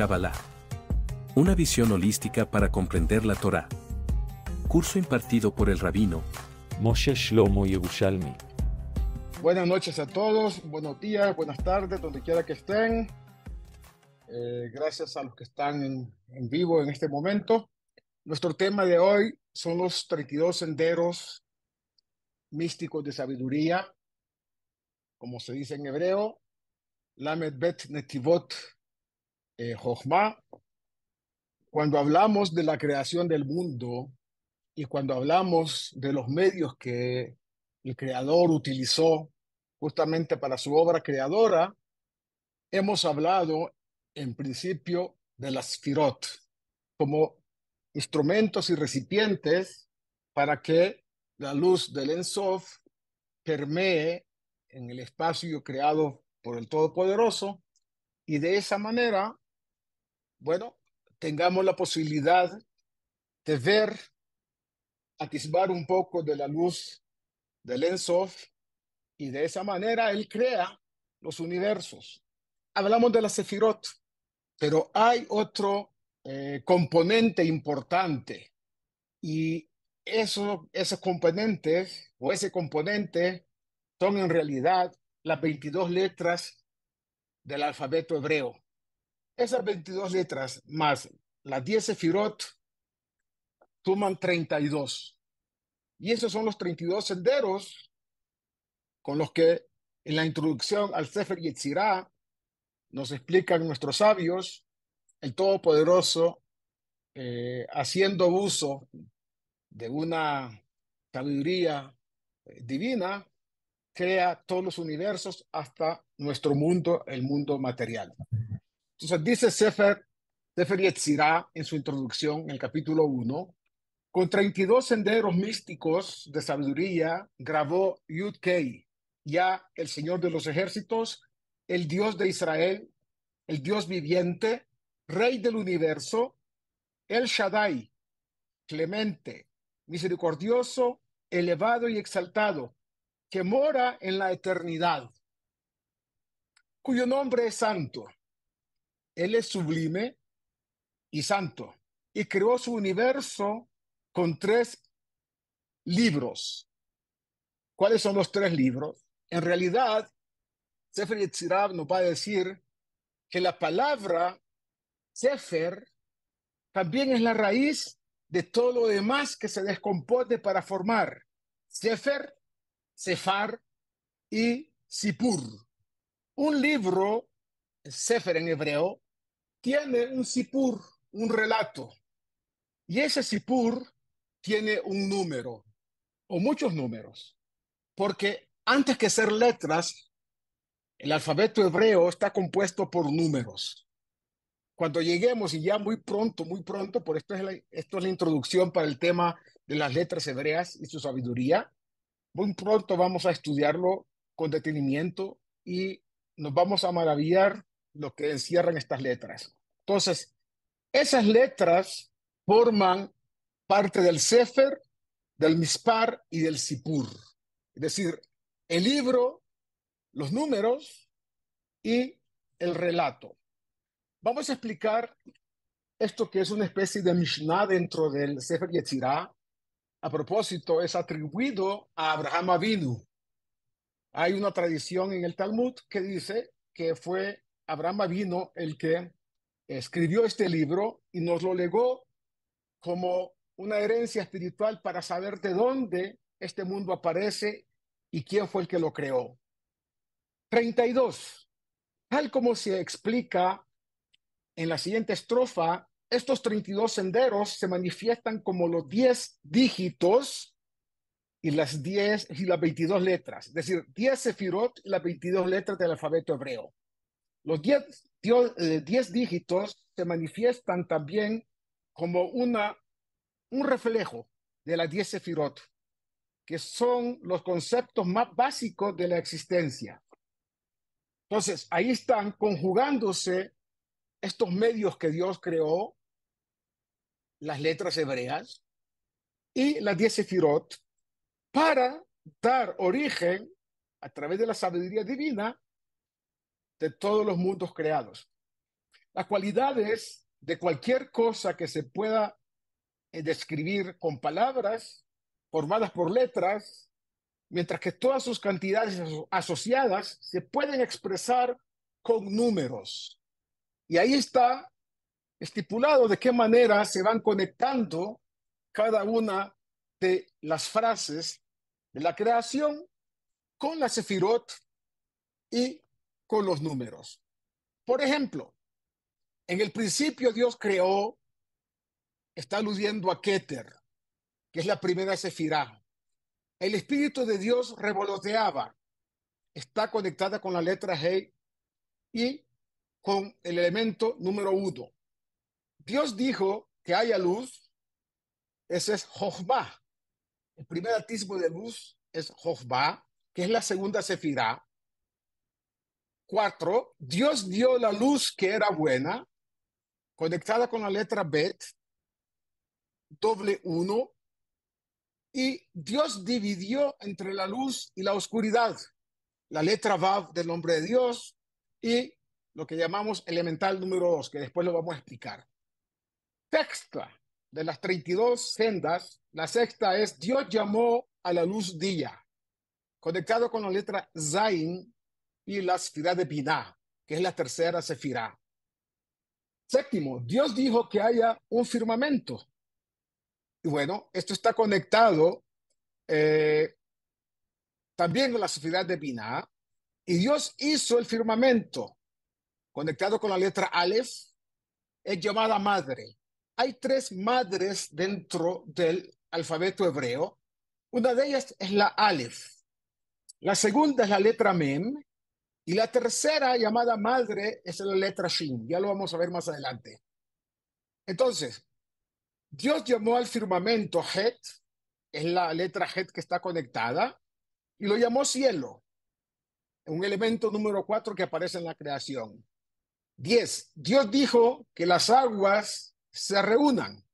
Kabbalah. Una visión holística para comprender la Torá. Curso impartido por el rabino Moshe Shlomo Yerushalmi. Buenas noches a todos, buenos días, buenas tardes, donde quiera que estén. Eh, gracias a los que están en, en vivo en este momento. Nuestro tema de hoy son los 32 senderos místicos de sabiduría, como se dice en hebreo, Lamed Bet Netivot eh, Cuando hablamos de la creación del mundo y cuando hablamos de los medios que el creador utilizó justamente para su obra creadora, hemos hablado en principio de las firot como instrumentos y recipientes para que la luz del Ensof permee en el espacio creado por el Todopoderoso y de esa manera, bueno, tengamos la posibilidad de ver, atisbar un poco de la luz del Ensof y de esa manera él crea los universos. Hablamos de la Sefirot, pero hay otro eh, componente importante y eso, esos componentes o ese componente son en realidad las 22 letras del alfabeto hebreo. Esas 22 letras más las 10 sefirot suman 32. Y esos son los 32 senderos con los que en la introducción al Sefer Yetzirah nos explican nuestros sabios, el Todopoderoso, eh, haciendo uso de una sabiduría eh, divina, crea todos los universos hasta nuestro mundo, el mundo material. Entonces dice Sefer, Sefer Yetzirah en su introducción, en el capítulo 1, con 32 senderos místicos de sabiduría grabó Yud Kei, ya el Señor de los ejércitos, el Dios de Israel, el Dios viviente, Rey del universo, El Shaddai, clemente, misericordioso, elevado y exaltado, que mora en la eternidad, cuyo nombre es santo. Él es sublime y santo, y creó su universo con tres libros. ¿Cuáles son los tres libros? En realidad, Sefer Yetzirah nos va a decir que la palabra Sefer también es la raíz de todo lo demás que se descompone para formar Sefer, Sefar y Sipur. Un libro, Sefer en hebreo, tiene un Sipur, un relato. Y ese Sipur tiene un número o muchos números. Porque antes que ser letras, el alfabeto hebreo está compuesto por números cuando lleguemos, y ya muy pronto, muy pronto, por esto es, esto es la introducción para el tema de las letras hebreas y su sabiduría, muy pronto vamos a estudiarlo con detenimiento y nos vamos a maravillar lo que encierran estas letras. Entonces, esas letras forman parte del Sefer, del Mispar y del Sipur. Es decir, el libro, los números y el relato. Vamos a explicar esto que es una especie de Mishnah dentro del Sefer Yetzirah. A propósito, es atribuido a Abraham Avinu. Hay una tradición en el Talmud que dice que fue Abraham Avinu el que escribió este libro y nos lo legó como una herencia espiritual para saber de dónde este mundo aparece y quién fue el que lo creó. 32. Tal como se explica en la siguiente estrofa, estos 32 senderos se manifiestan como los 10 dígitos y las 10 y las 22 letras, es decir, 10 sefirot y las 22 letras del alfabeto hebreo. Los 10, 10 eh, dígitos se manifiestan también como una, un reflejo de las 10 sefirot, que son los conceptos más básicos de la existencia. Entonces, ahí están conjugándose estos medios que Dios creó, las letras hebreas y las diez sefirot, para dar origen a través de la sabiduría divina de todos los mundos creados. Las cualidades de cualquier cosa que se pueda eh, describir con palabras formadas por letras, mientras que todas sus cantidades asociadas se pueden expresar con números. Y ahí está estipulado de qué manera se van conectando cada una de las frases de la creación con la sefirot y con los números. Por ejemplo, en el principio Dios creó, está aludiendo a Keter, que es la primera sefirá. El Espíritu de Dios revoloteaba, está conectada con la letra G y con el elemento número uno. Dios dijo que haya luz, ese es Jochba. El primer atisbo de luz es Jochba, que es la segunda sefirá. Cuatro, Dios dio la luz que era buena, conectada con la letra Bet, doble uno, y Dios dividió entre la luz y la oscuridad, la letra Vav del nombre de Dios y lo que llamamos elemental número dos, que después lo vamos a explicar. Sexta de las 32 sendas, la sexta es Dios llamó a la luz día, conectado con la letra Zain y la sefirá de Binah, que es la tercera sefirá. Séptimo, Dios dijo que haya un firmamento. Y bueno, esto está conectado eh, también con la sefirá de Binah. Y Dios hizo el firmamento, conectado con la letra Aleph, es llamada madre. Hay tres madres dentro del alfabeto hebreo. Una de ellas es la Aleph. La segunda es la letra Mem. Y la tercera llamada madre es la letra Shin. Ya lo vamos a ver más adelante. Entonces, Dios llamó al firmamento Het, es la letra Het que está conectada, y lo llamó cielo, un elemento número cuatro que aparece en la creación. Diez, Dios dijo que las aguas se reúnan,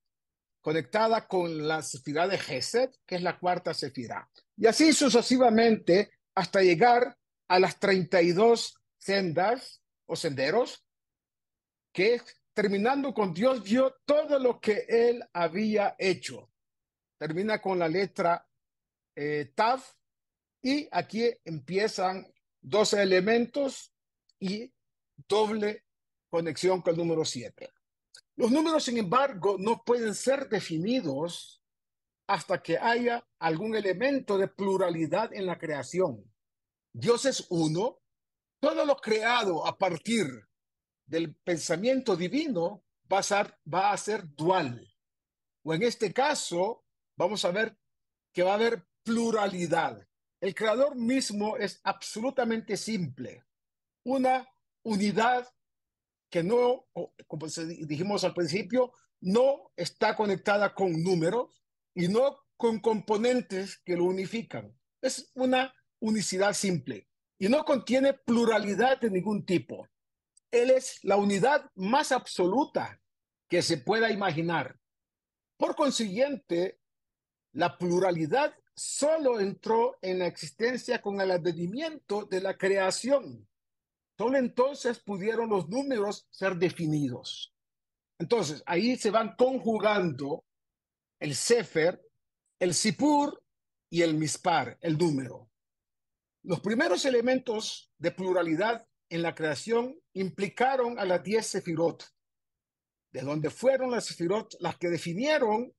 conectada con la sefirá de Gesed, que es la cuarta sefirá. Y así sucesivamente hasta llegar a las 32 sendas o senderos, que terminando con Dios dio todo lo que él había hecho. Termina con la letra eh, Tav y aquí empiezan 12 elementos y doble conexión con el número 7. Los números, sin embargo, no pueden ser definidos hasta que haya algún elemento de pluralidad en la creación. Dios es uno, todo lo creado a partir del pensamiento divino va a ser, dual. O en este caso, vamos a ver que va a haber pluralidad. El creador mismo es absolutamente simple, una unidad que no, como dijimos al principio, no está conectada con números, y no con componentes que lo unifican. Es una unicidad simple y no contiene pluralidad de ningún tipo. Él es la unidad más absoluta que se pueda imaginar. Por consiguiente, la pluralidad solo entró en la existencia con el advenimiento de la creación. Solo entonces pudieron los números ser definidos. Entonces, ahí se van conjugando el Sefer, el Sipur y el Mispar, el número. Los primeros elementos de pluralidad en la creación implicaron a las diez Sefirot, de donde fueron las Sefirot las que definieron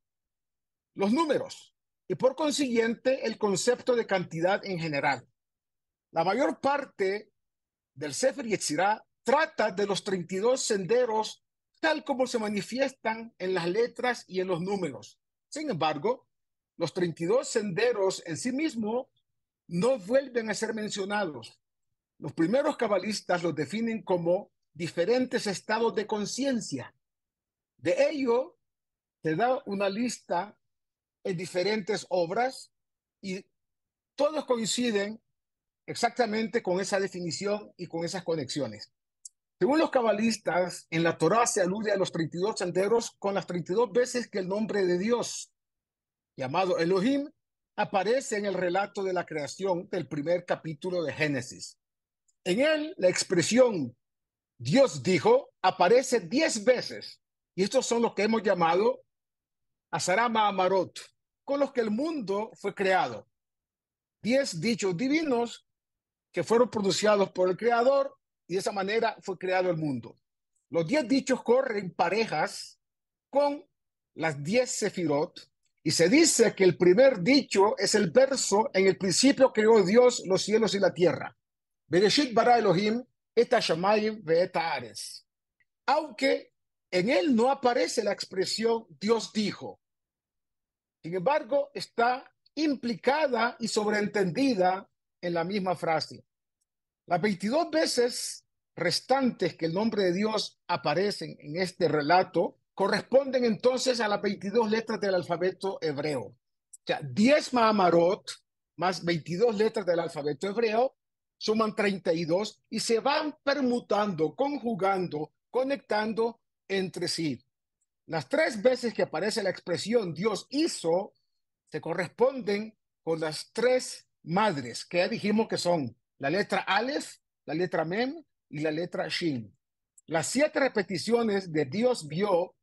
los números y por consiguiente el concepto de cantidad en general. La mayor parte del Sefer Yetzirah trata de los 32 senderos tal como se manifiestan en las letras y en los números. Sin embargo, los 32 senderos en sí mismos no vuelven a ser mencionados. Los primeros cabalistas los definen como diferentes estados de conciencia. De ello, se da una lista en diferentes obras y todos coinciden exactamente con esa definición y con esas conexiones. Según los cabalistas, en la Torá se alude a los 32 senderos con las 32 veces que el nombre de Dios, llamado Elohim, aparece en el relato de la creación del primer capítulo de Génesis. En él, la expresión Dios dijo, aparece diez veces. Y estos son los que hemos llamado Asarama Amarot, con los que el mundo fue creado. Diez dichos divinos que fueron pronunciados por el Creador y de esa manera fue creado el mundo. Los diez dichos corren parejas con las diez sefirot y se dice que el primer dicho es el verso en el principio creó Dios los cielos y la tierra. Bereshit bara Elohim et shamayim ares. Aunque en él no aparece la expresión Dios dijo. Sin embargo, está implicada y sobreentendida en la misma frase. Las 22 veces restantes que el nombre de Dios aparecen en este relato corresponden entonces a las 22 letras del alfabeto hebreo. O sea, 10 Mahamarot más 22 letras del alfabeto hebreo suman 32 y se van permutando, conjugando, conectando entre sí. Las tres veces que aparece la expresión Dios hizo se corresponden con las tres madres que dijimos que son la letra Aleph, la letra Mem y la letra Shin. Las siete repeticiones de Dios vio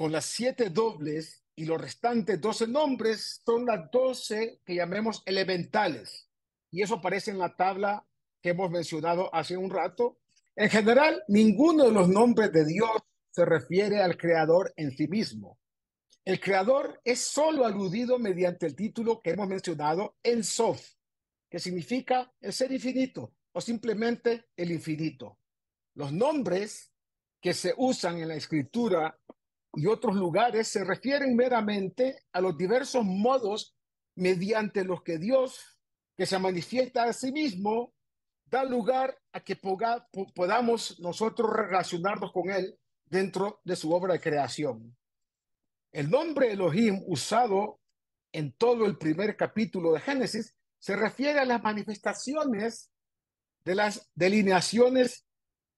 con las siete dobles y los restantes doce nombres son las doce que llamemos elementales. Y eso aparece en la tabla que hemos mencionado hace un rato. En general, ninguno de los nombres de Dios se refiere al creador en sí mismo. El creador es solo aludido mediante el título que hemos mencionado, en Sof, que significa el ser infinito o simplemente el infinito. Los nombres que se usan en la escritura y otros lugares se refieren meramente a los diversos modos mediante los que Dios, que se manifiesta a sí mismo, da lugar a que podamos nosotros relacionarnos con Él dentro de su obra de creación. El nombre Elohim usado en todo el primer capítulo de Génesis se refiere a las manifestaciones de las delineaciones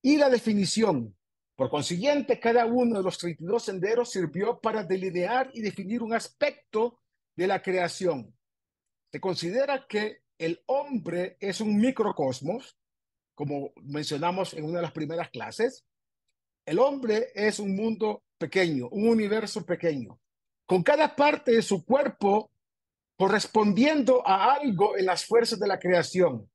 y la definición. Por consiguiente, cada uno de los 32 senderos sirvió para delinear y definir un aspecto de la creación. Se considera que el hombre es un microcosmos, como mencionamos en una de las primeras clases. El hombre es un mundo pequeño, un universo pequeño, con cada parte de su cuerpo correspondiendo a algo en las fuerzas de la creación.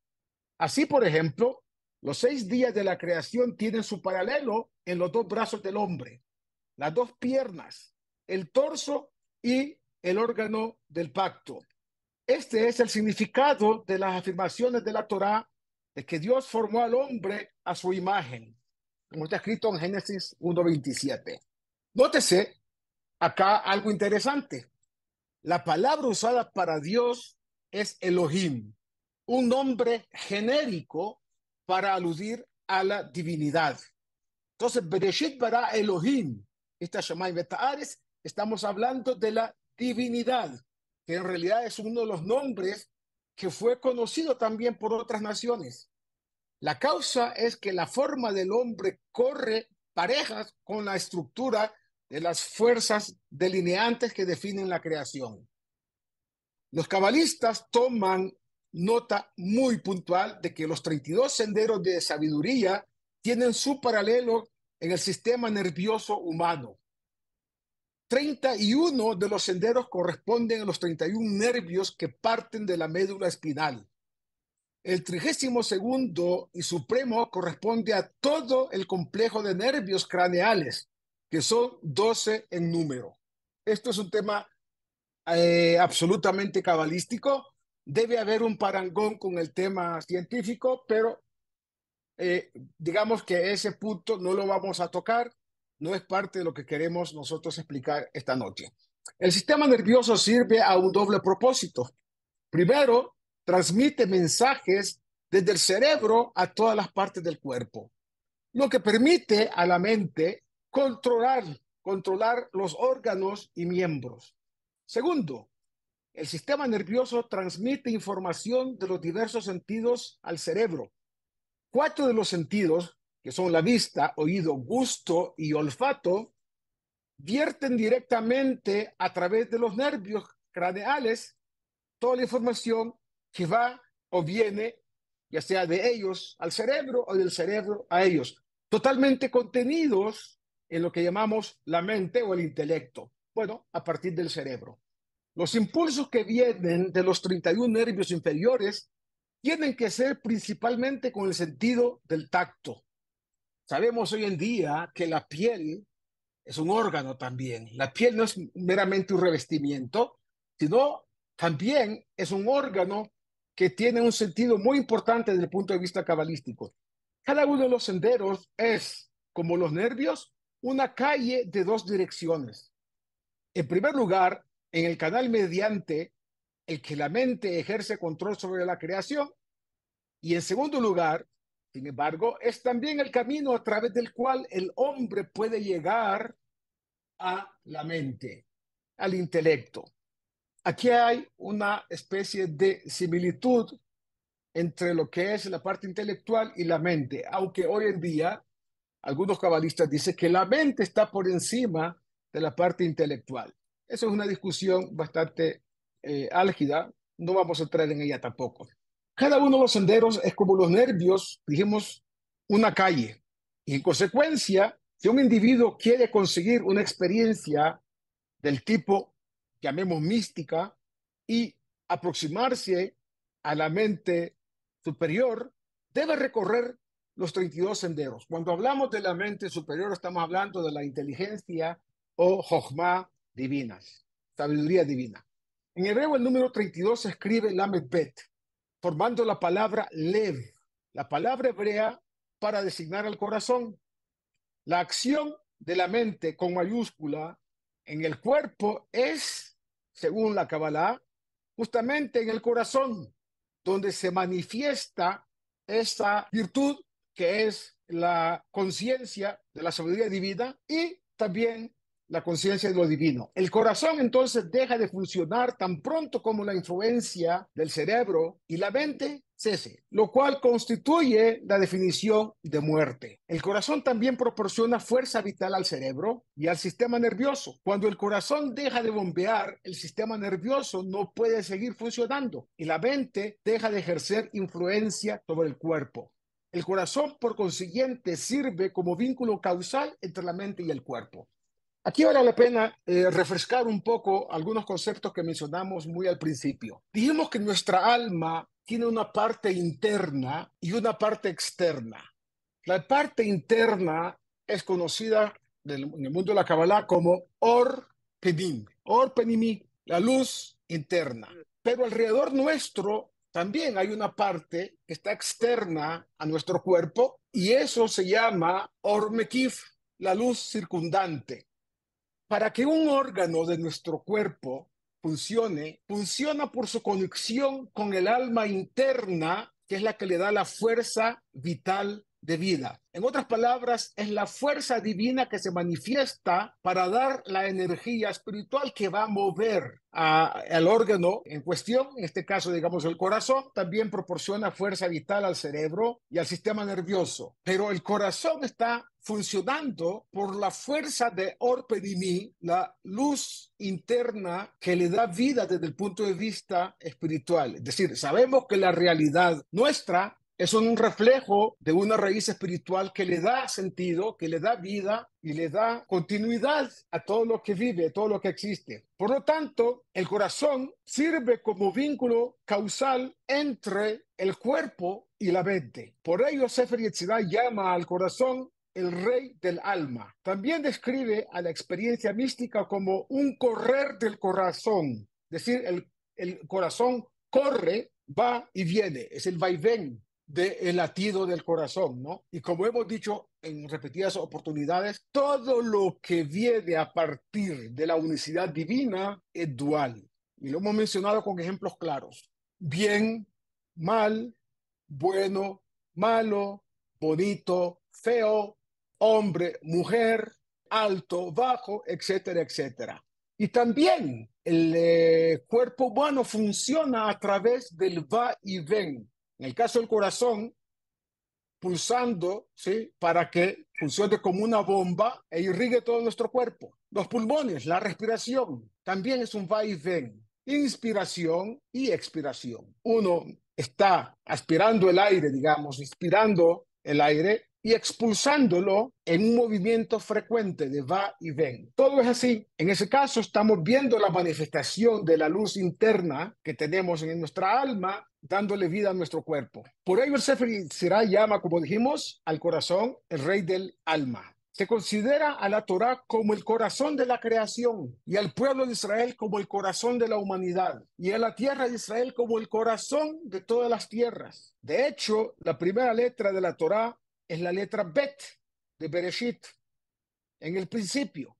Así, por ejemplo, los seis días de la creación tienen su paralelo en los dos brazos del hombre, las dos piernas, el torso y el órgano del pacto. Este es el significado de las afirmaciones de la Torá de que Dios formó al hombre a su imagen, como está escrito en Génesis 1.27. Nótese acá algo interesante. La palabra usada para Dios es Elohim, un nombre genérico para aludir a la divinidad. Entonces, Bereshit bara Elohim, esta Shammai Betaares, estamos hablando de la divinidad, que en realidad es uno de los nombres que fue conocido también por otras naciones. La causa es que la forma del hombre corre parejas con la estructura de las fuerzas delineantes que definen la creación. Los cabalistas toman nota muy puntual de que los 32 senderos de sabiduría tienen su paralelo en el sistema nervioso humano. 31 de los senderos corresponden a los 31 nervios que parten de la médula espinal. El trigésimo segundo y supremo corresponde a todo el complejo de nervios craneales, que son 12 en número. Esto es un tema eh, absolutamente cabalístico. Debe haber un parangón con el tema científico, pero eh, digamos que ese punto no lo vamos a tocar, no es parte de lo que queremos nosotros explicar esta noche. El sistema nervioso sirve a un doble propósito. Primero, transmite mensajes desde el cerebro a todas las partes del cuerpo, lo que permite a la mente controlar, controlar los órganos y miembros. Segundo, el sistema nervioso transmite información de los diversos sentidos al cerebro. Cuatro de los sentidos, que son la vista, oído, gusto y olfato, vierten directamente a través de los nervios craneales toda la información que va o viene, ya sea de ellos al cerebro o del cerebro a ellos. totalmente contenidos en lo que llamamos la mente o el intelecto. Bueno, a partir del cerebro. Los impulsos que vienen de los 31 nervios inferiores tienen que ser principalmente con el sentido del tacto. Sabemos hoy en día que la piel es un órgano también. La piel no es meramente un revestimiento, sino también es un órgano que tiene un sentido muy importante desde el punto de vista cabalístico. Cada uno de los senderos es, como los nervios, una calle de dos direcciones. En primer lugar, en el canal mediante el que la mente ejerce control sobre la creación. Y en segundo lugar, sin embargo, es también el camino a través del cual el hombre puede llegar a la mente, al intelecto. Aquí hay una especie de similitud entre lo que es la parte intelectual y la mente, aunque hoy en día algunos cabalistas dicen que la mente está por encima de la parte intelectual. Eso es una discusión bastante eh, álgida, no vamos a entrar en ella tampoco. Cada uno de los senderos es como los nervios, dijimos, una calle. Y en consecuencia, si un individuo quiere conseguir una experiencia del tipo, llamemos mística, y aproximarse a la mente superior, debe recorrer los 32 senderos. Cuando hablamos de la mente superior, estamos hablando de la inteligencia o jochma divinas, sabiduría divina. En hebreo, el número 32 se escribe Lamed Bet, formando la palabra lev, la palabra hebrea para designar al corazón. La acción de la mente con mayúscula en el cuerpo es, según la Kabbalah, justamente en el corazón, donde se manifiesta esa virtud que es la conciencia de la sabiduría divina y también la conciencia de lo divino. El corazón entonces deja de funcionar tan pronto como la influencia del cerebro y la mente cese, lo cual constituye la definición de muerte. El corazón también proporciona fuerza vital al cerebro y al sistema nervioso. Cuando el corazón deja de bombear, el sistema nervioso no puede seguir funcionando y la mente deja de ejercer influencia sobre el cuerpo. El corazón, por consiguiente, sirve como vínculo causal entre la mente y el cuerpo. Aquí vale la pena eh, refrescar un poco algunos conceptos que mencionamos muy al principio. Dijimos que nuestra alma tiene una parte interna y una parte externa. La parte interna es conocida en el mundo de la Kabbalah como Or Penim, Or Penimi, la luz interna. Pero alrededor nuestro también hay una parte que está externa a nuestro cuerpo y eso se llama Or Mekif, la luz circundante. Para que un órgano de nuestro cuerpo funcione, funciona por su conexión con el alma interna, que es la que le da la fuerza vital de vida. En otras palabras, es la fuerza divina que se manifiesta para dar la energía espiritual que va a mover al órgano en cuestión, en este caso, digamos, el corazón, también proporciona fuerza vital al cerebro y al sistema nervioso. Pero el corazón está funcionando por la fuerza de Orpedimi, la luz interna que le da vida desde el punto de vista espiritual. Es decir, sabemos que la realidad nuestra es un reflejo de una raíz espiritual que le da sentido, que le da vida y le da continuidad a todo lo que vive, a todo lo que existe. Por lo tanto, el corazón sirve como vínculo causal entre el cuerpo y la mente. Por ello, Sefer Yetzirah llama al corazón el rey del alma. También describe a la experiencia mística como un correr del corazón. Es decir, el, el corazón corre, va y viene. Es el vaivén del latido del corazón, ¿no? Y como hemos dicho en repetidas oportunidades, todo lo que viene a partir de la unicidad divina es dual. Y lo hemos mencionado con ejemplos claros. Bien, mal, bueno, malo, bonito, feo, hombre, mujer, alto, bajo, etcétera, etcétera. Y también el eh, cuerpo humano funciona a través del va y ven en el caso del corazón, pulsando, ¿sí? Para que funcione como una bomba e irrigue todo nuestro cuerpo. Los pulmones, la respiración, también es un va y ven. Inspiración y expiración. Uno está aspirando el aire, digamos, inspirando el aire y expulsándolo en un movimiento frecuente de va y ven. Todo es así. En ese caso estamos viendo la manifestación de la luz interna que tenemos en nuestra alma dándole vida a nuestro cuerpo. Por ello el Sefer será llama, como dijimos, al corazón el rey del alma. Se considera a la Torá como el corazón de la creación y al pueblo de Israel como el corazón de la humanidad y a la tierra de Israel como el corazón de todas las tierras. De hecho, la primera letra de la Torá es la letra Bet de Bereshit, en el principio.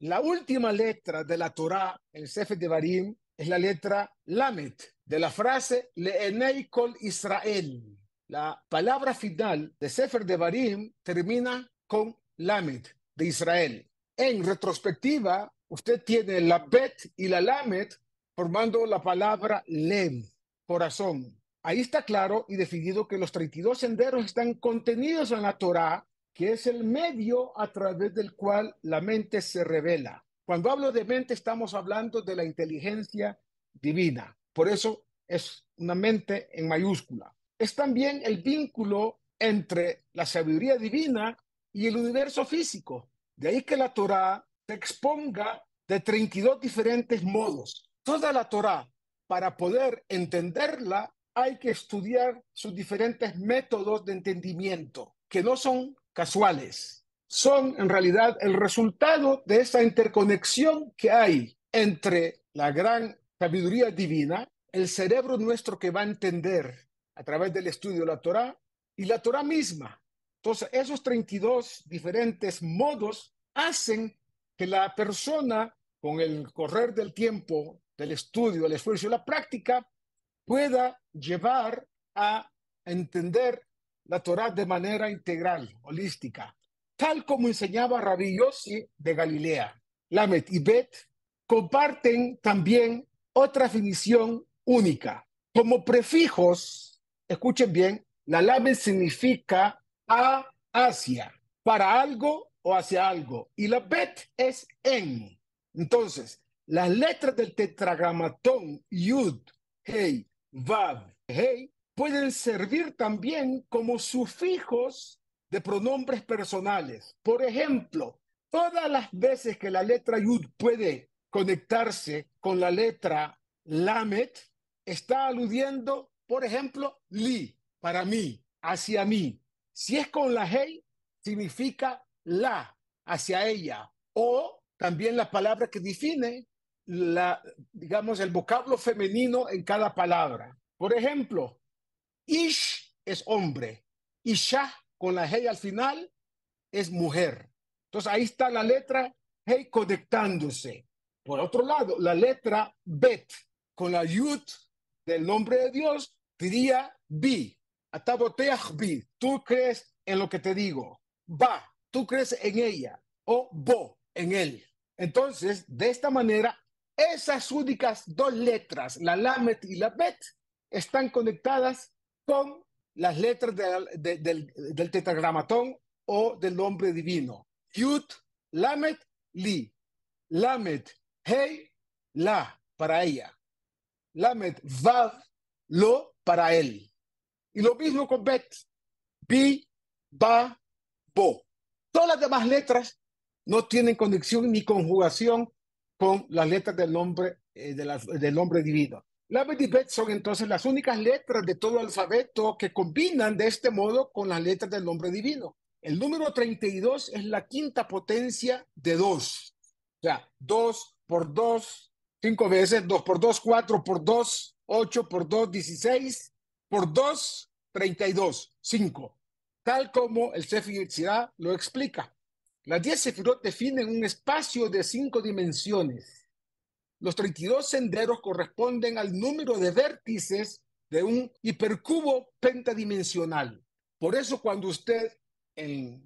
La última letra de la Torá, el Sefer de Barim, es la letra Lamet, de la frase Leenei Kol Israel. La palabra final de Sefer de Barim termina con Lamed de Israel. En retrospectiva, usted tiene la Bet y la Lamed formando la palabra Lem, corazón. Ahí está claro y definido que los 32 senderos están contenidos en la Torá, que es el medio a través del cual la mente se revela. Cuando hablo de mente, estamos hablando de la inteligencia divina. Por eso es una mente en mayúscula. Es también el vínculo entre la sabiduría divina y el universo físico. De ahí que la Torá se exponga de 32 diferentes modos. Toda la Torá, para poder entenderla, hay que estudiar sus diferentes métodos de entendimiento, que no son casuales, son en realidad el resultado de esa interconexión que hay entre la gran sabiduría divina, el cerebro nuestro que va a entender a través del estudio la Torá y la Torá misma, entonces, esos 32 diferentes modos hacen que la persona, con el correr del tiempo, del estudio, el esfuerzo y la práctica, pueda llevar a entender la Torah de manera integral, holística, tal como enseñaba Rabbi Yossi de Galilea. Lamet y Bet comparten también otra definición única. Como prefijos, escuchen bien, la Lamet significa a hacia, para algo o hacia algo. Y la bet es en. Entonces, las letras del tetragramatón yud, hey, vav, hey, pueden servir también como sufijos de pronombres personales. Por ejemplo, todas las veces que la letra yud puede conectarse con la letra lamet, está aludiendo, por ejemplo, li, para mí, hacia mí. Si es con la hey, significa la, hacia ella. O también la palabra que define la, digamos, el vocablo femenino en cada palabra. Por ejemplo, ish es hombre, isha con la hey al final es mujer. Entonces ahí está la letra hey conectándose. Por otro lado, la letra bet con la yud del nombre de Dios diría bi. Ataboteach Tú crees en lo que te digo. Va. Tú crees en ella. O bo. En él. Entonces, de esta manera, esas únicas dos letras, la lamet y la bet, están conectadas con las letras del, del tetragramatón o del nombre divino. Yud, lamet, li. Lamet, hey, la, para ella. Lamet, vav, lo, para él. Y lo mismo con bet. Bi, ba, bo. Todas las demás letras no tienen conexión ni conjugación con las letras del nombre, eh, del nombre divino. La bet y bet son entonces las únicas letras de todo el alfabeto que combinan de este modo con las letras del nombre divino. El número 32 es la quinta potencia de 2. O sea, 2 por 2, 5 veces, 2 por 2, 4 por 2, 8 por 2, 16, por 2, 32, 5, tal como el Sefer lo explica. Las 10 Sefirot definen un espacio de cinco dimensiones. Los 32 senderos corresponden al número de vértices de un hipercubo pentadimensional. Por eso cuando usted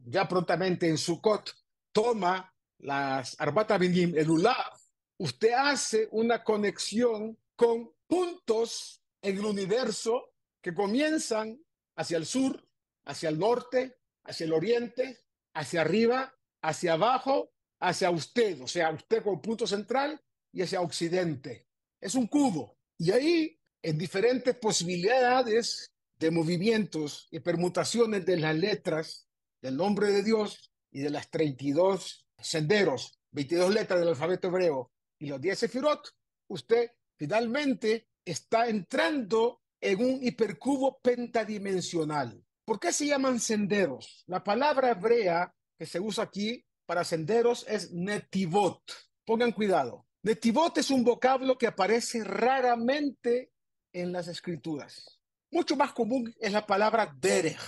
ya prontamente en Sukkot toma las Arbat el Ulav, usted hace una conexión con puntos en el universo que comienzan hacia el sur, hacia el norte, hacia el oriente, hacia arriba, hacia abajo, hacia usted, o sea, usted como punto central y hacia occidente. Es un cubo. Y ahí, en diferentes posibilidades de movimientos y permutaciones de las letras, del nombre de Dios y de las 32 senderos, 22 letras del alfabeto hebreo y los 10 sefirot, usted finalmente está entrando en un hipercubo pentadimensional. ¿Por qué se llaman senderos? La palabra hebrea que se usa aquí para senderos es netivot. Pongan cuidado. Netivot es un vocablo que aparece raramente en las escrituras. Mucho más común es la palabra derech,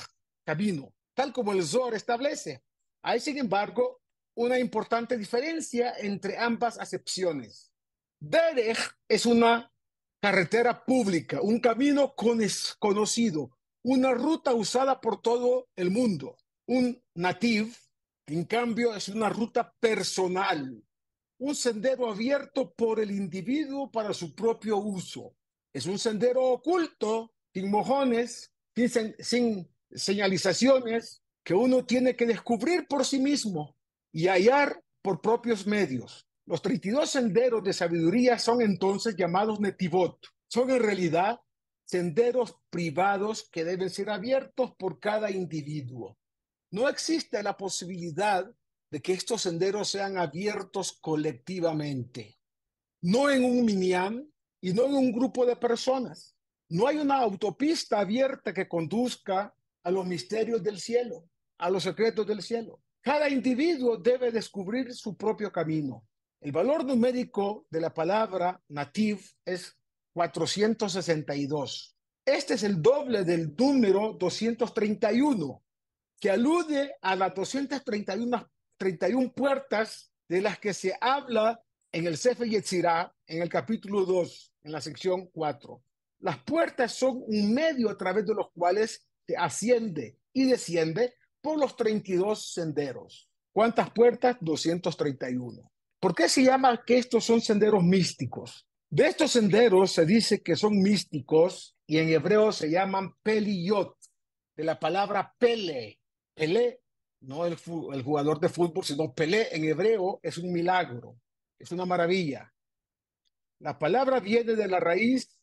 camino, tal como el Zohar establece. Hay, sin embargo, una importante diferencia entre ambas acepciones. Derech es una carretera pública, un camino conocido, una ruta usada por todo el mundo. Un nativ, en cambio, es una ruta personal, un sendero abierto por el individuo para su propio uso. Es un sendero oculto, sin mojones, sin, señalizaciones, que uno tiene que descubrir por sí mismo y hallar por propios medios. Los 32 senderos de sabiduría son entonces llamados netivot. Son en realidad senderos privados que deben ser abiertos por cada individuo. No existe la posibilidad de que estos senderos sean abiertos colectivamente, no en un minián y no en un grupo de personas. No hay una autopista abierta que conduzca a los misterios del cielo, a los secretos del cielo. Cada individuo debe descubrir su propio camino. El valor numérico de la palabra nativ es 462. Este es el doble del número 231, que alude a las 231 31 puertas de las que se habla en el Sefer Yetzirah, en el capítulo 2, en la sección 4. Las puertas son un medio a través de los cuales se asciende y desciende por los 32 senderos. ¿Cuántas puertas? 231. ¿Por qué se llama que estos son senderos místicos? De estos senderos se dice que son místicos y en hebreo se llaman peliyot, de la palabra pele. Pele, no el, jugador de fútbol, sino Pelé en hebreo es un milagro, es una maravilla. La palabra viene de la raíz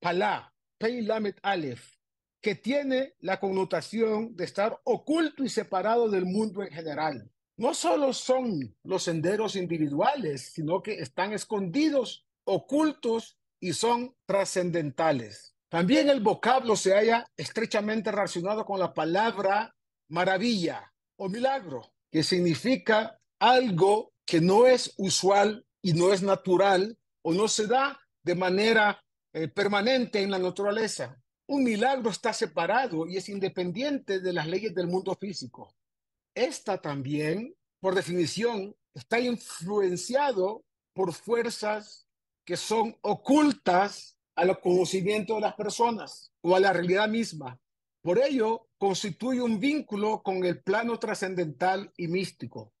palá, peilamet alef, que tiene la connotación de estar oculto y separado del mundo en general no solo son los senderos individuales, sino que están escondidos, ocultos y son trascendentales. También el vocablo se halla estrechamente relacionado con la palabra maravilla o milagro, que significa algo que no es usual y no es natural o no se da de manera eh, permanente en la naturaleza. Un milagro está separado y es independiente de las leyes del mundo físico esta también, por definición, está influenciado por fuerzas que son ocultas al conocimiento de las personas o a la realidad misma. Por ello, constituye un vínculo con el plano trascendental y místico.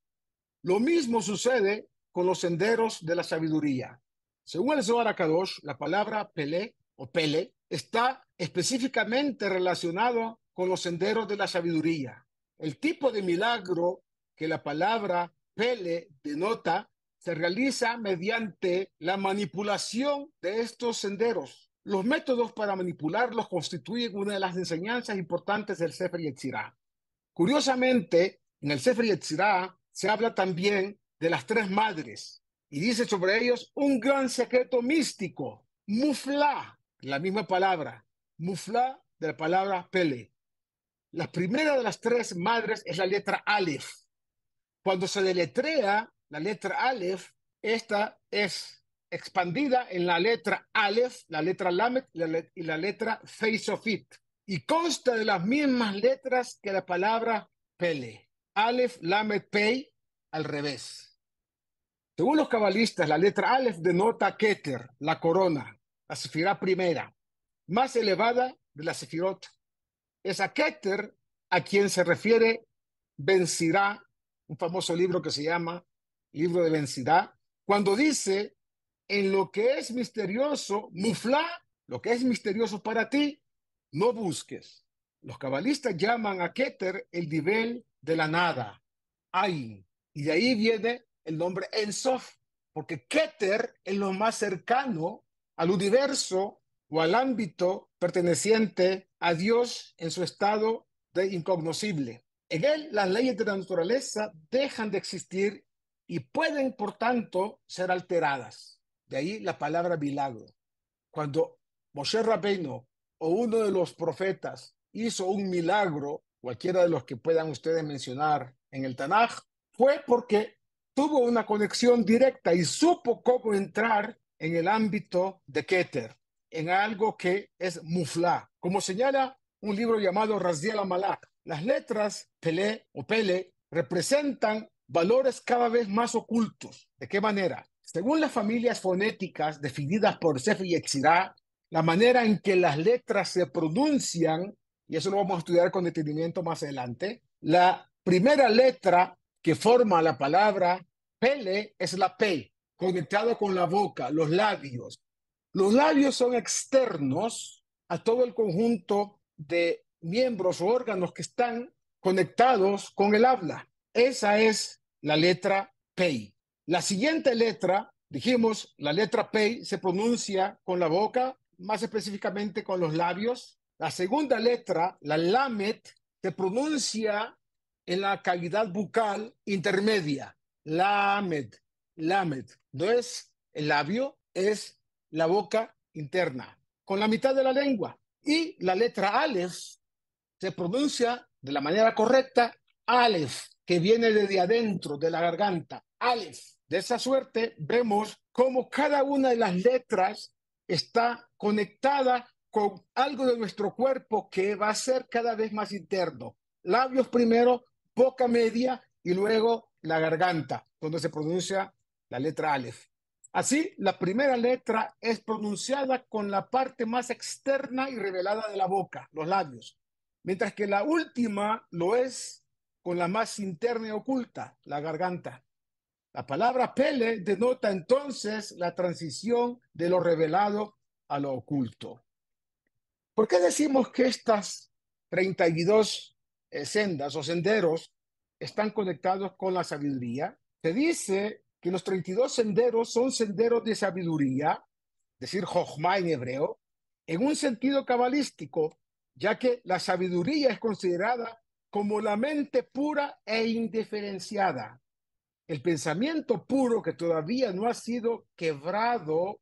Lo mismo sucede con los senderos de la sabiduría. Según el Zohar Kadosh, la palabra Pele o Pele está específicamente relacionado con los senderos de la sabiduría. El tipo de milagro que la palabra pele denota se realiza mediante la manipulación de estos senderos. Los métodos para manipularlos constituyen una de las enseñanzas importantes del Sefer Yetzirah. Curiosamente, en el Sefer Yetzirah se habla también de las tres madres y dice sobre ellos un gran secreto místico, mufla, la misma palabra, mufla de la palabra pele. La primera de las tres madres es la letra Aleph. Cuando se deletrea la letra Aleph, esta es expandida en la letra Aleph, la letra Lamet y la letra Feisofit. Y consta de las mismas letras que la palabra Pele. Aleph, Lamet, Pei, al revés. Según los cabalistas, la letra Aleph denota Keter, la corona, la sefirá primera, más elevada de la sefirot es a Keter a quien se refiere Vencirá, un famoso libro que se llama Libro de Vencirá, cuando dice, en lo que es misterioso, mufla, lo que es misterioso para ti, no busques. Los cabalistas llaman a Keter el nivel de la nada, Ain, y de ahí viene el nombre Ensof, porque Keter es lo más cercano al universo o al ámbito perteneciente a Dios en su estado de incognoscible. En él las leyes de la naturaleza dejan de existir y pueden, por tanto, ser alteradas. De ahí la palabra milagro. Cuando Moshe Rabbeinu o uno de los profetas hizo un milagro, cualquiera de los que puedan ustedes mencionar en el Tanaj, fue porque tuvo una conexión directa y supo cómo entrar en el ámbito de Keter, en algo que es mufla. Como señala un libro llamado Razdiel Amalak, las letras Pele o Pele representan valores cada vez más ocultos. ¿De qué manera? Según las familias fonéticas definidas por Sefer y Exirá, la manera en que las letras se pronuncian, y eso lo vamos a estudiar con detenimiento más adelante, la primera letra que forma la palabra Pele es la P, conectado con la boca, los labios. Los labios son externos a todo el conjunto de miembros o órganos que están conectados con el habla. Esa es la letra P. La siguiente letra, dijimos, la letra P se pronuncia con la boca, más específicamente con los labios. La segunda letra, la Lamet, se pronuncia en la calidad bucal intermedia. Lamed, lamed. No es el labio, es la boca interna, con la mitad de la lengua. Y la letra Aleph se pronuncia de la manera correcta, Aleph, que viene desde adentro de la garganta, Aleph. De esa suerte vemos cómo cada una de las letras está conectada con algo de nuestro cuerpo que va a ser cada vez más interno. Labios primero, boca media y luego la garganta, donde se pronuncia la letra Aleph. Así, la primera letra es pronunciada con la parte más externa y revelada de la boca, los labios, mientras que la última lo es con la más interna y oculta, la garganta. La palabra pele denota entonces la transición de lo revelado a lo oculto. ¿Por qué decimos que estas 32 eh, sendas o senderos están conectados con la sabiduría. Se dice que los 32 senderos son senderos de sabiduría, decir Jochma en hebreo, en un sentido cabalístico, ya que la sabiduría es considerada como la mente pura e indiferenciada. El pensamiento puro que todavía no ha sido quebrado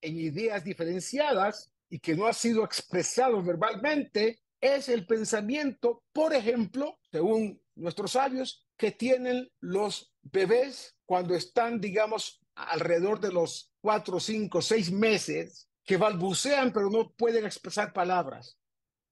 en ideas diferenciadas y que no ha sido expresado verbalmente es el pensamiento, por ejemplo, según nuestros sabios, que tienen los bebés cuando están, digamos, alrededor de los cuatro, cinco, seis meses, que balbucean pero no pueden expresar palabras.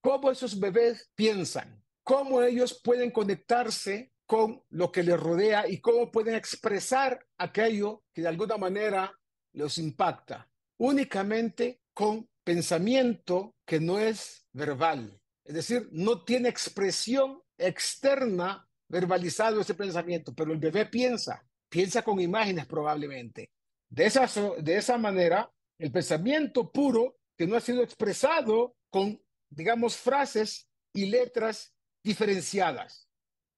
¿Cómo esos bebés piensan? ¿Cómo ellos pueden conectarse con lo que les rodea y cómo pueden expresar aquello que de alguna manera los impacta? Únicamente con pensamiento que no es verbal, es decir, no tiene expresión externa verbalizado ese pensamiento, pero el bebé piensa, piensa con imágenes probablemente. De esa, de esa manera, el pensamiento puro que no ha sido expresado con, digamos, frases y letras diferenciadas.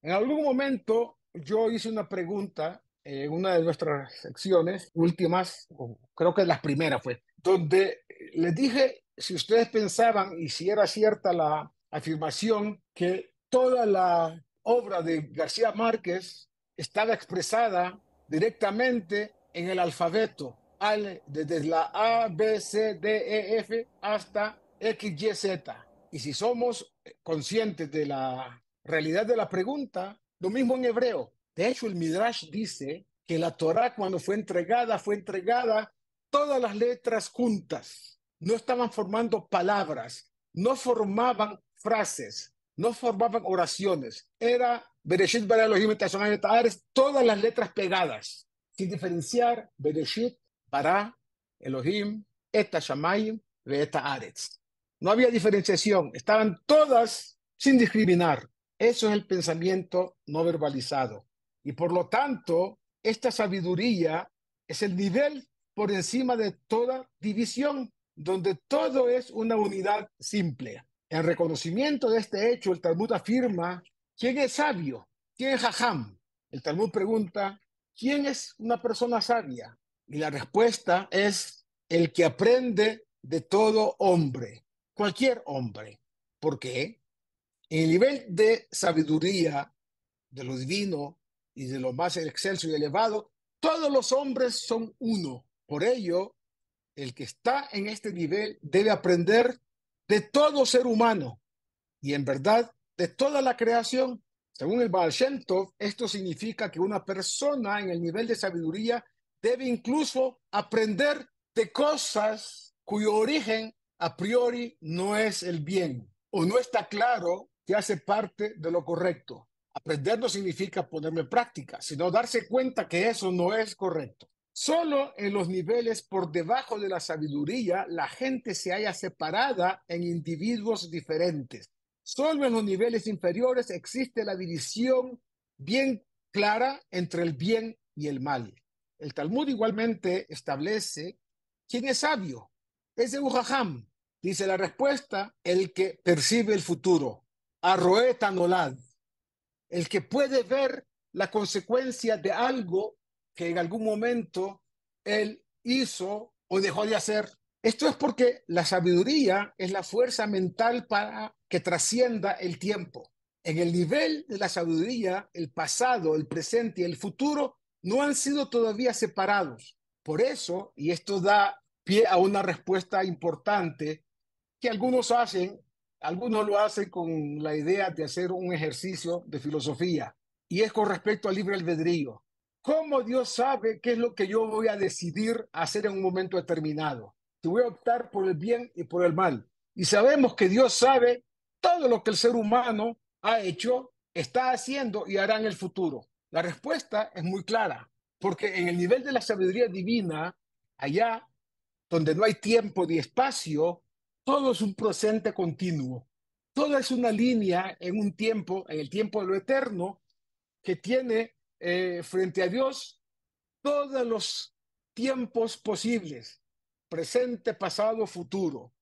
En algún momento yo hice una pregunta en una de nuestras secciones últimas, creo que las primeras fue, donde les dije si ustedes pensaban y si era cierta la, afirmación que toda la obra de García Márquez estaba expresada directamente en el alfabeto, desde la A, B, C, D, E, F hasta X, Y, Z. Y si somos conscientes de la realidad de la pregunta, lo mismo en hebreo. De hecho, el Midrash dice que la Torah cuando fue entregada, fue entregada todas las letras juntas. No estaban formando palabras, no formaban frases, no formaban oraciones. Era Bereshit bara Elohim todas las letras pegadas, sin diferenciar Bereshit bara Elohim eta Shamayim eta Aretz. No había diferenciación, estaban todas sin discriminar. Eso es el pensamiento no verbalizado. Y por lo tanto, esta sabiduría es el nivel por encima de toda división, donde todo es una unidad simple. En reconocimiento de este hecho, el Talmud afirma, ¿quién es sabio? ¿Quién es jajam? El Talmud pregunta, ¿quién es una persona sabia? Y la respuesta es el que aprende de todo hombre, cualquier hombre. ¿Por qué? En el nivel de sabiduría de lo divino y de lo más excelso y elevado, todos los hombres son uno. Por ello, el que está en este nivel debe aprender de todo ser humano y en verdad de toda la creación. Según el Baal Shem Tov, esto significa que una persona en el nivel de sabiduría debe incluso aprender de cosas cuyo origen a priori no es el bien o no está claro que hace parte de lo correcto. Aprender no significa ponerlo en práctica, sino darse cuenta que eso no es correcto. Solo en los niveles por debajo de la sabiduría la gente se haya separada en individuos diferentes. Solo en los niveles inferiores existe la división bien clara entre el bien y el mal. El Talmud igualmente establece quién es sabio. Es de Ujaham. Dice la respuesta, el que percibe el futuro. Arroeta nolad. El que puede ver la consecuencia de algo que en algún momento él hizo o dejó de hacer. Esto es porque la sabiduría es la fuerza mental para que trascienda el tiempo. En el nivel de la sabiduría, el pasado, el presente y el futuro no han sido todavía separados. Por eso, y esto da pie a una respuesta importante que algunos hacen, algunos lo hacen con la idea de hacer un ejercicio de filosofía, y es con respecto al libre albedrío. ¿Cómo Dios sabe qué es lo que yo voy a decidir hacer en un momento determinado? Si voy a optar por el bien y por el mal. Y sabemos que Dios sabe todo lo que el ser humano ha hecho, está haciendo y hará en el futuro. La respuesta es muy clara, porque en el nivel de la sabiduría divina, allá donde no hay tiempo ni espacio, todo es un presente continuo. Todo es una línea en un tiempo, en el tiempo de lo eterno, que tiene eh, frente a Dios todos los tiempos posibles, presente, pasado, futuro.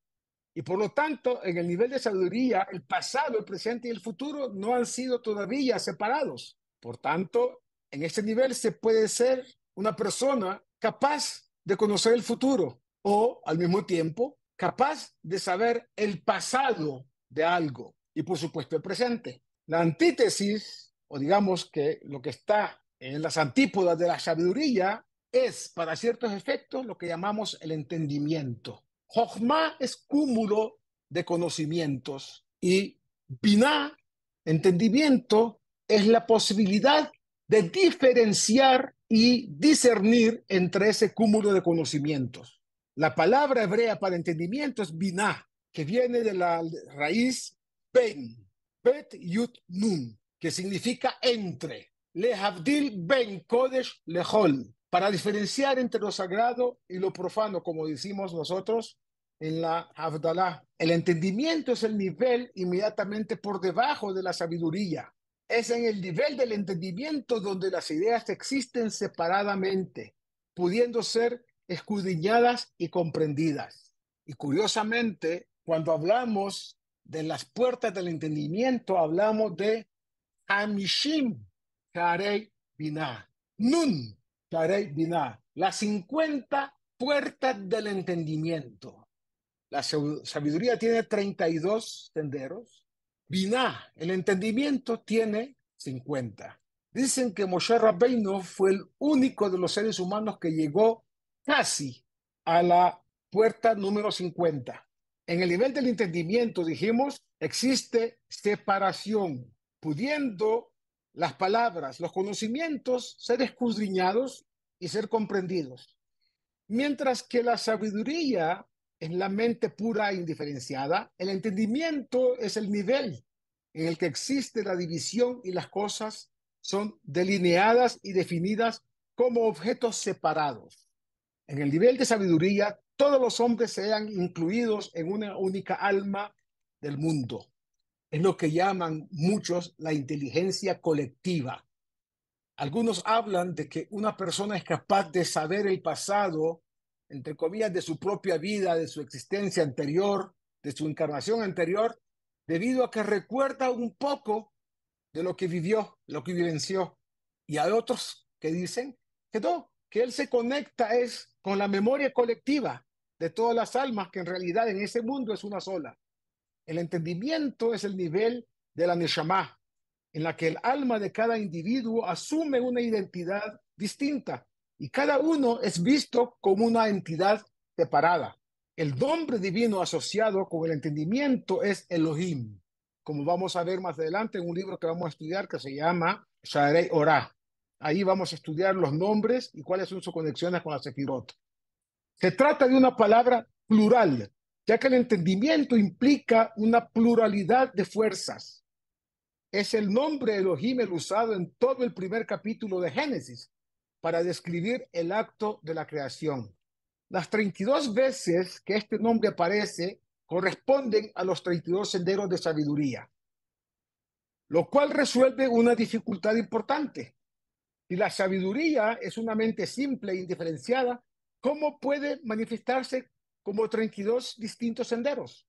Y por lo tanto, en el nivel de sabiduría, el pasado, el presente y el futuro no han sido todavía separados. Por tanto, en este nivel se puede ser una persona capaz de conocer el futuro o al mismo tiempo capaz de saber el pasado de algo y por supuesto el presente. La antítesis o digamos que lo que está en las antípodas de la sabiduría es, para ciertos efectos, lo que llamamos el entendimiento. Jochma es cúmulo de conocimientos y Binah, entendimiento, es la posibilidad de diferenciar y discernir entre ese cúmulo de conocimientos. La palabra hebrea para entendimiento es Binah, que viene de la raíz Ben, Bet Yut Nun, que significa entre. Le Havdil Ben Kodesh Lehol, para diferenciar entre lo sagrado y lo profano, como decimos nosotros en la Havdalah. El entendimiento es el nivel inmediatamente por debajo de la sabiduría. Es en el nivel del entendimiento donde las ideas existen separadamente, pudiendo ser escudriñadas y comprendidas. Y curiosamente, cuando hablamos de las puertas del entendimiento, hablamos de Amishim Karei Binah. Nun Karei Binah. Las 50 puertas del entendimiento. La sabiduría tiene 32 senderos. Binah, el entendimiento, tiene 50. Dicen que Moshe Rabbeinu fue el único de los seres humanos que llegó casi a la puerta número 50. En el nivel del entendimiento, dijimos, existe separación pudiendo las palabras, los conocimientos ser escudriñados y ser comprendidos. Mientras que la sabiduría es la mente pura e indiferenciada, el entendimiento es el nivel en el que existe la división y las cosas son delineadas y definidas como objetos separados. En el nivel de sabiduría, todos los hombres sean incluidos en una única alma del mundo es lo que llaman muchos la inteligencia colectiva. Algunos hablan de que una persona es capaz de saber el pasado, entre comillas, de su propia vida, de su existencia anterior, de su encarnación anterior, debido a que recuerda un poco de lo que vivió, lo que vivenció. Y hay otros que dicen que no, que él se conecta es con la memoria colectiva de todas las almas, que en realidad en ese mundo es una sola. El entendimiento es el nivel de la Neshama, en la que el alma de cada individuo asume una identidad distinta y cada uno es visto como una entidad separada. El nombre divino asociado con el entendimiento es Elohim, como vamos a ver más adelante en un libro que vamos a estudiar que se llama Sharei Ora. Ahí vamos a estudiar los nombres y cuáles son sus conexiones con la Sefirot. Se trata de una palabra plural, ya que el entendimiento implica una pluralidad de fuerzas. Es el nombre Elohim el usado en todo el primer capítulo de Génesis para describir el acto de la creación. Las 32 veces que este nombre aparece corresponden a los 32 senderos de sabiduría, lo cual resuelve una dificultad importante. Si la sabiduría es una mente simple e indiferenciada, ¿cómo puede manifestarse como 32 distintos senderos?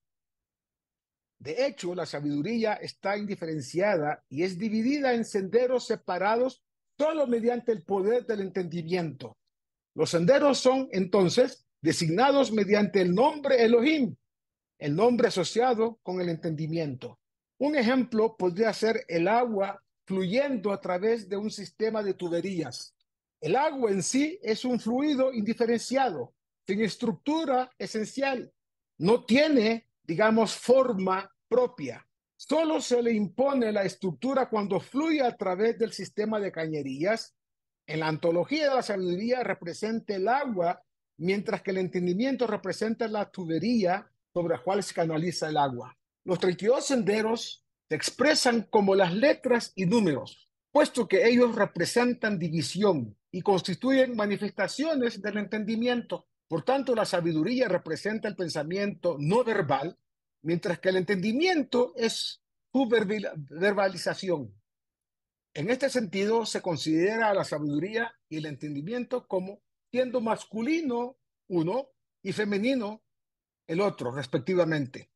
De hecho, la sabiduría está indiferenciada y es dividida en senderos separados solo mediante el poder del entendimiento. Los senderos son entonces designados mediante el nombre Elohim, el nombre asociado con el entendimiento. Un ejemplo podría ser el agua fluyendo a través de un sistema de tuberías. El agua en sí es un fluido indiferenciado, sin estructura esencial. No tiene, digamos, forma propia. Solo se le impone la estructura cuando fluye a través del sistema de cañerías. En la antología de la sabiduría representa el agua, mientras que el entendimiento representa la tubería sobre la cual se canaliza el agua. Los 32 senderos se expresan como las letras y números, puesto que ellos representan división y constituyen manifestaciones del entendimiento. Por tanto, la sabiduría representa el pensamiento no verbal mientras que el entendimiento es su verbalización. En este sentido, se considera la sabiduría y el entendimiento como siendo masculino uno y femenino el otro, respectivamente.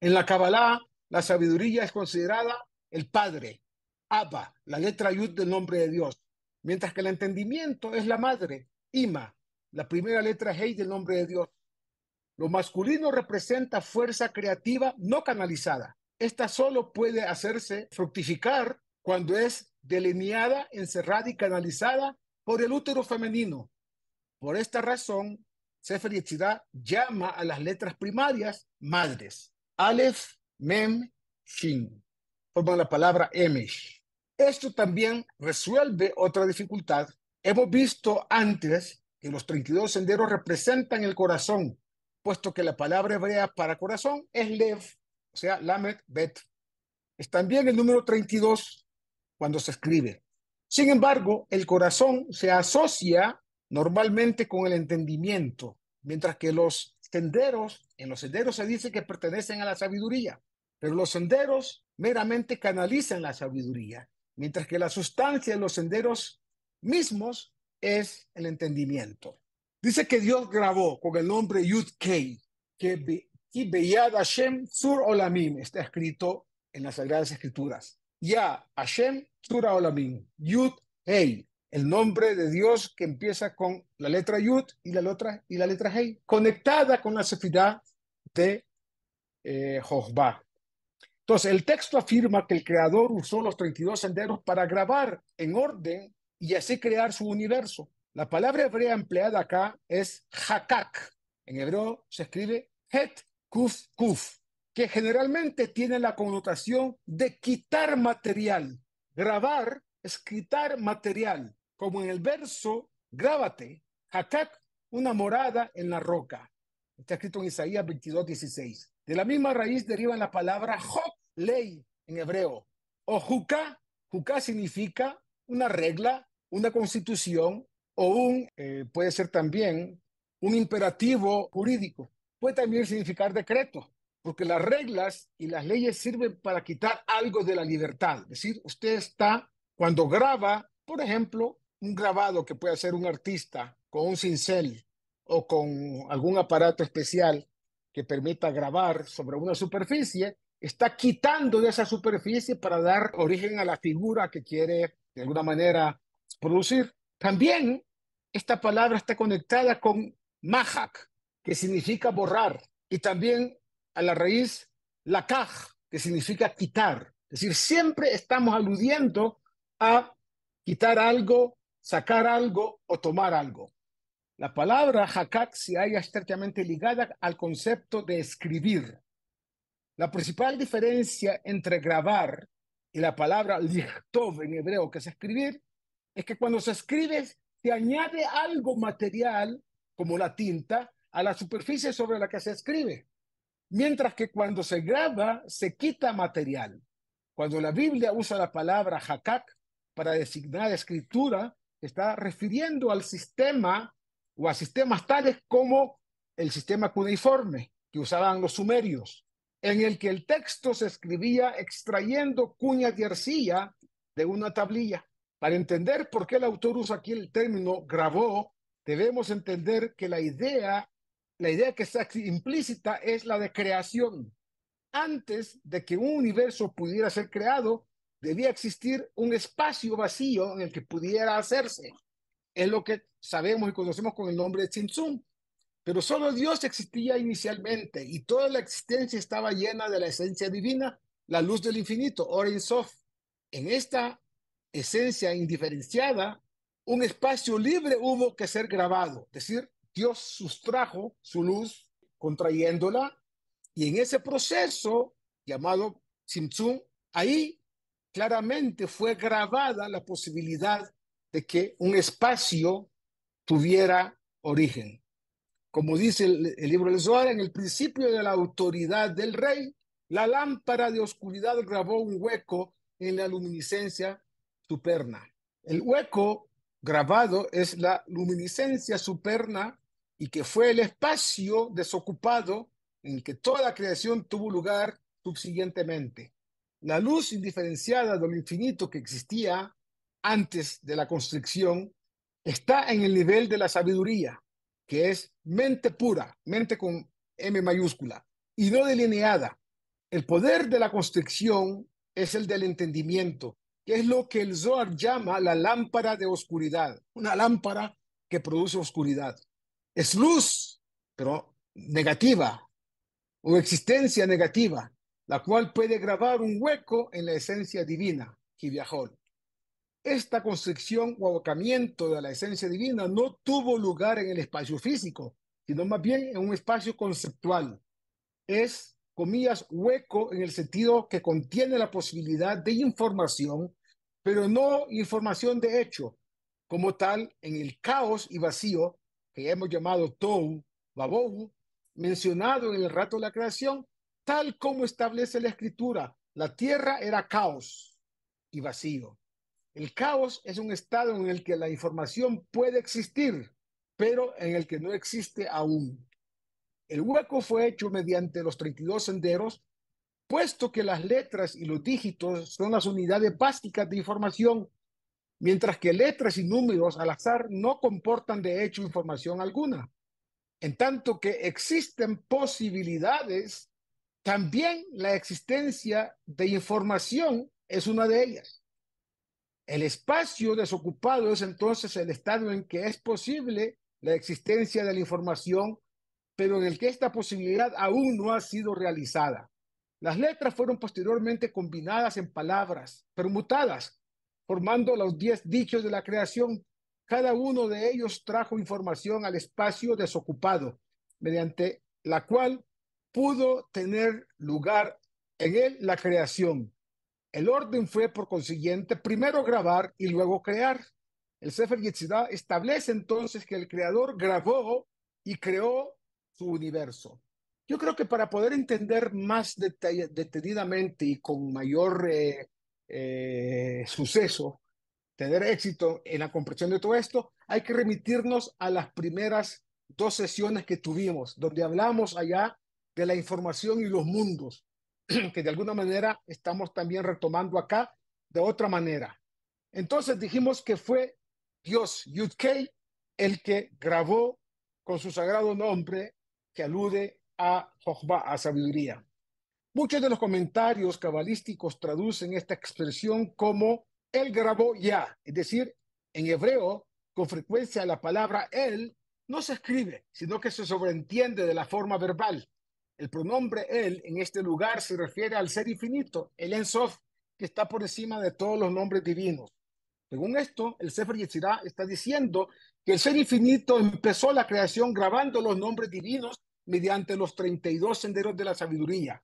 En la Kabbalah, la sabiduría es considerada el padre, Abba, la letra Yud del nombre de Dios, mientras que el entendimiento es la madre, Ima, la primera letra Hei del nombre de Dios. Lo masculino representa fuerza creativa no canalizada. Esta solo puede hacerse fructificar cuando es delineada, encerrada y canalizada por el útero femenino. Por esta razón, Sefer Yetzirah llama a las letras primarias madres. Aleph, Mem, Shin. Forman la palabra Emesh. Esto también resuelve otra dificultad. Hemos visto antes que los 32 senderos representan el corazón, puesto que la palabra hebrea para corazón es lev, o sea, lamet bet. Es también el número 32 cuando se escribe. Sin embargo, el corazón se asocia normalmente con el entendimiento, mientras que los senderos, en los senderos se dice que pertenecen a la sabiduría, pero los senderos meramente canalizan la sabiduría, mientras que la sustancia de los senderos mismos es el entendimiento. Dice que Dios grabó con el nombre Yud Kei, que Beyad Hashem Sur Olamim, está escrito en las Sagradas Escrituras. Ya Hashem Sur Olamim, Yud Hei, el nombre de Dios que empieza con la letra Yud y la letra, y la letra Hei, conectada con la sefidad de eh, Entonces, el texto afirma que el creador usó los 32 senderos para grabar en orden y así crear su universo. La palabra hebrea empleada acá es hakak. En hebreo se escribe het kuf kuf, que generalmente tiene la connotación de quitar material. Grabar es material, como en el verso grábate, hakak, una morada en la roca. Está escrito en Isaías 22, 16. De la misma raíz deriva la palabra hok, ley en hebreo, o juka. Juka significa una regla, una constitución o un, eh, puede ser también un imperativo jurídico. Puede también significar decreto, porque las reglas y las leyes sirven para quitar algo de la libertad. Es decir, usted está, cuando graba, por ejemplo, un grabado que puede hacer un artista con un cincel o con algún aparato especial que permita grabar sobre una superficie, está quitando de esa superficie para dar origen a la figura que quiere de alguna manera producir. También esta palabra está conectada con mahak, que significa borrar, y también a la raíz lakaj, que significa quitar. Es decir, siempre estamos aludiendo a quitar algo, sacar algo o tomar algo. La palabra hakak se halla estrechamente ligada al concepto de escribir. La principal diferencia entre grabar y la palabra lichtov en hebreo, que es escribir, es que cuando se escribe se añade algo material, como la tinta, a la superficie sobre la que se escribe. Mientras que cuando se graba, se quita material. Cuando la Biblia usa la palabra hakak para designar escritura, está refiriendo al sistema o a sistemas tales como el sistema cuneiforme que usaban los sumerios, en el que el texto se escribía extrayendo cuñas de arcilla de una tablilla. Para entender por qué el autor usa aquí el término grabó, debemos entender que la idea, la idea que está implícita es la de creación. Antes de que un universo pudiera ser creado, debía existir un espacio vacío en el que pudiera hacerse. Es lo que sabemos y conocemos con el nombre de Tzimtzum. Pero solo Dios existía inicialmente y toda la existencia estaba llena de la esencia divina, la luz del infinito, Orin Sof. En esta esencia indiferenciada, un espacio libre hubo que ser grabado, es decir, Dios sustrajo su luz contrayéndola y en ese proceso llamado Tzimtzum, ahí claramente fue grabada la posibilidad de que un espacio tuviera origen. Como dice el, libro de Zohar, en el principio de la autoridad del rey, la lámpara de oscuridad grabó un hueco en la luminiscencia superna. El hueco grabado es la luminiscencia superna y que fue el espacio desocupado en que toda la creación tuvo lugar subsiguientemente. La luz indiferenciada de lo infinito que existía antes de la constricción está en el nivel de la sabiduría, que es mente pura, mente con M mayúscula, y no delineada. El poder de la constricción es el del entendimiento, que es lo que el Zohar llama la lámpara de oscuridad, una lámpara que produce oscuridad. Es luz, pero negativa, o existencia negativa, la cual puede grabar un hueco en la esencia divina, viajó. Esta constricción o abocamiento de la esencia divina no tuvo lugar en el espacio físico, sino más bien en un espacio conceptual. Es, comillas, hueco en el sentido que contiene la posibilidad de información, pero no información de hecho, como tal en el caos y vacío que hemos llamado Tou, Babou, mencionado en el rato de la creación, tal como establece la escritura. La tierra era caos y vacío. El caos es un estado en el que la información puede existir, pero en el que no existe aún. El hueco fue hecho mediante los 32 senderos, puesto que las letras y los dígitos son las unidades básicas de información, mientras que letras y números al azar no comportan de hecho información alguna. En tanto que existen posibilidades, también la existencia de información es una de ellas. El espacio desocupado es entonces el estado en que es posible la existencia de la información, pero en el que esta posibilidad aún no ha sido realizada. Las letras fueron posteriormente combinadas en palabras, permutadas, formando los diez dichos de la creación. Cada uno de ellos trajo información al espacio desocupado, mediante la cual pudo tener lugar en él la creación. El orden fue, por consiguiente, primero grabar y luego crear. El Sefer Yetzirah establece entonces que el creador grabó y creó su universo. Yo creo que para poder entender más detenidamente y con mayor eh, eh, suceso, tener éxito en la comprensión de todo esto, hay que remitirnos a las primeras dos sesiones que tuvimos, donde hablamos allá de la información y los mundos. que de alguna manera estamos también retomando acá de otra manera. Entonces dijimos que fue Dios Yudkei el que grabó con su sagrado nombre que alude a Jochba, a sabiduría. Muchos de los comentarios cabalísticos traducen esta expresión como él grabó ya, es decir, en hebreo, con frecuencia la palabra él no se escribe, sino que se sobreentiende de la forma verbal. El pronombre él en este lugar se refiere al ser infinito, el Ensof, que está por encima de todos los nombres divinos. Según esto, el Sefer Yetzirah está diciendo que el ser infinito empezó la creación grabando los nombres divinos mediante los 32 senderos de la sabiduría.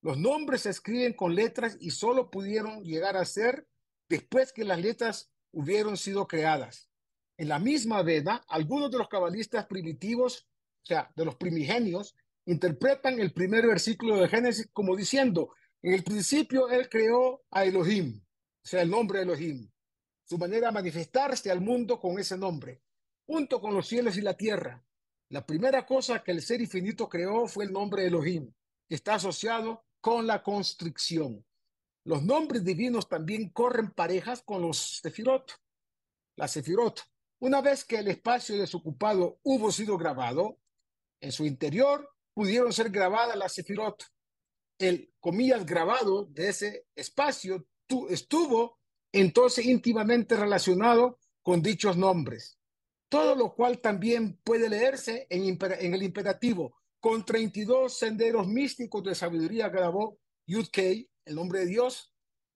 Los nombres se escriben con letras y solo pudieron llegar a ser después que las letras hubieron sido creadas. En la misma veda, algunos de los cabalistas primitivos, o sea, de los primigenios, interpretan el primer versículo de Génesis como diciendo, en el principio él creó a Elohim, o sea, el nombre de Elohim, su manera de manifestarse al mundo con ese nombre, junto con los cielos y la tierra. La primera cosa que el ser infinito creó fue el nombre de Elohim, que está asociado con la constricción. Los nombres divinos también corren parejas con los sefirot. La sefirot, una vez que el espacio desocupado hubo sido grabado, en su interior pudieron ser grabadas las sefirot. El, comillas, grabado de ese espacio estuvo entonces íntimamente relacionado con dichos nombres. Todo lo cual también puede leerse en, en el imperativo. Con 32 senderos místicos de sabiduría grabó Yud el nombre de Dios,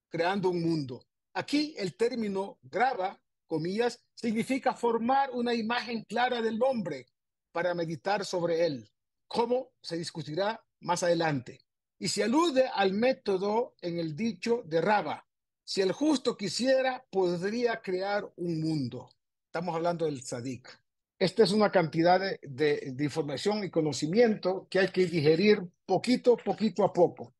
creando un mundo. Aquí el término graba, comillas, significa formar una imagen clara del nombre para meditar sobre él, como se discutirá más adelante. Y se alude al método en el dicho de Raba. Si el justo quisiera, podría crear un mundo. Estamos hablando del Sadik. Esta es una cantidad de, de, información y conocimiento que hay que digerir poquito, poquito a poco.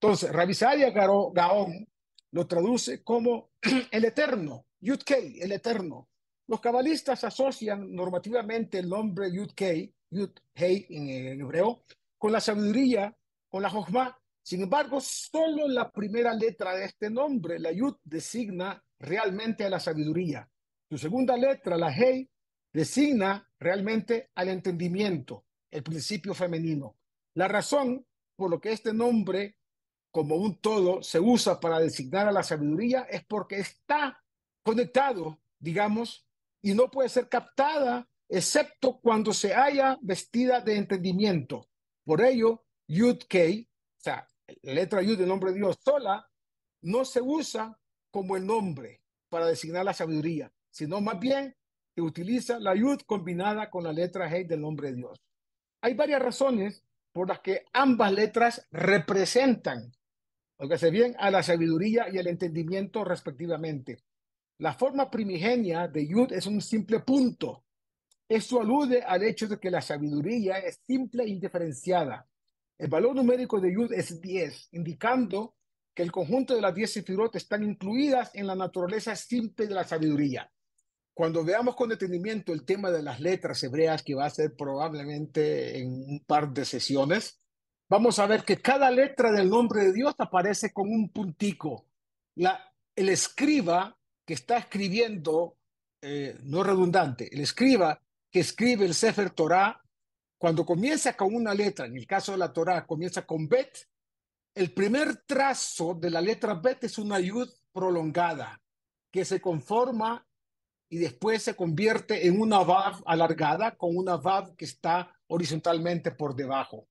Entonces, Rabisaria Gaón lo traduce como el eterno, Yud-Kei, el eterno. Los cabalistas asocian normativamente el nombre Yud-Kei, Yud-Hei en, hebreo, con la sabiduría, con la Jochma. Sin embargo, solo la primera letra de este nombre, la Yud, designa realmente a la sabiduría. Su segunda letra, la Hei, designa realmente al entendimiento, el principio femenino. La razón por lo que este nombre como un todo se usa para designar a la sabiduría es porque está conectado, digamos, y no puede ser captada excepto cuando se haya vestida de entendimiento. Por ello, Yud Kei, o sea, letra Yud del nombre de Dios sola, no se usa como el nombre para designar la sabiduría, sino más bien se utiliza la Yud combinada con la letra Hei del nombre de Dios. Hay varias razones por las que ambas letras representan se bien, a la sabiduría y el entendimiento respectivamente. La forma primigenia de Yud es un simple punto. Esto alude al hecho de que la sabiduría es simple e indiferenciada. El valor numérico de Yud es 10, indicando que el conjunto de las 10 sefirot están incluidas en la naturaleza simple de la sabiduría. Cuando veamos con detenimiento el tema de las letras hebreas, que va a ser probablemente en un par de sesiones, vamos a ver que cada letra del nombre de Dios aparece con un puntico. El escriba que está escribiendo, eh, no redundante, el escriba que escribe el Sefer Torah, cuando comienza con una letra, en el caso de la Torah, comienza con Bet, el primer trazo de la letra Bet es una yud prolongada que se conforma y después se convierte en una vav alargada con una vav que está horizontalmente por debajo.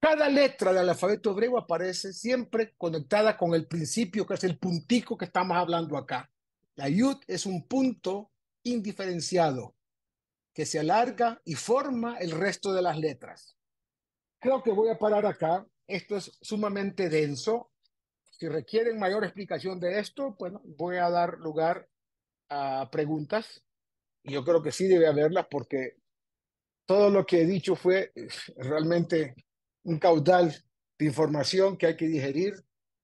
Cada letra del alfabeto hebreo aparece siempre conectada con el principio, que es el puntico que estamos hablando acá. La yud es un punto indiferenciado que se alarga y forma el resto de las letras. Creo que voy a parar acá. Esto es sumamente denso. Si requieren mayor explicación de esto, bueno, voy a dar lugar a preguntas. Y yo creo que sí debe haberlas porque todo lo que he dicho fue eh, realmente un caudal de información que hay que digerir,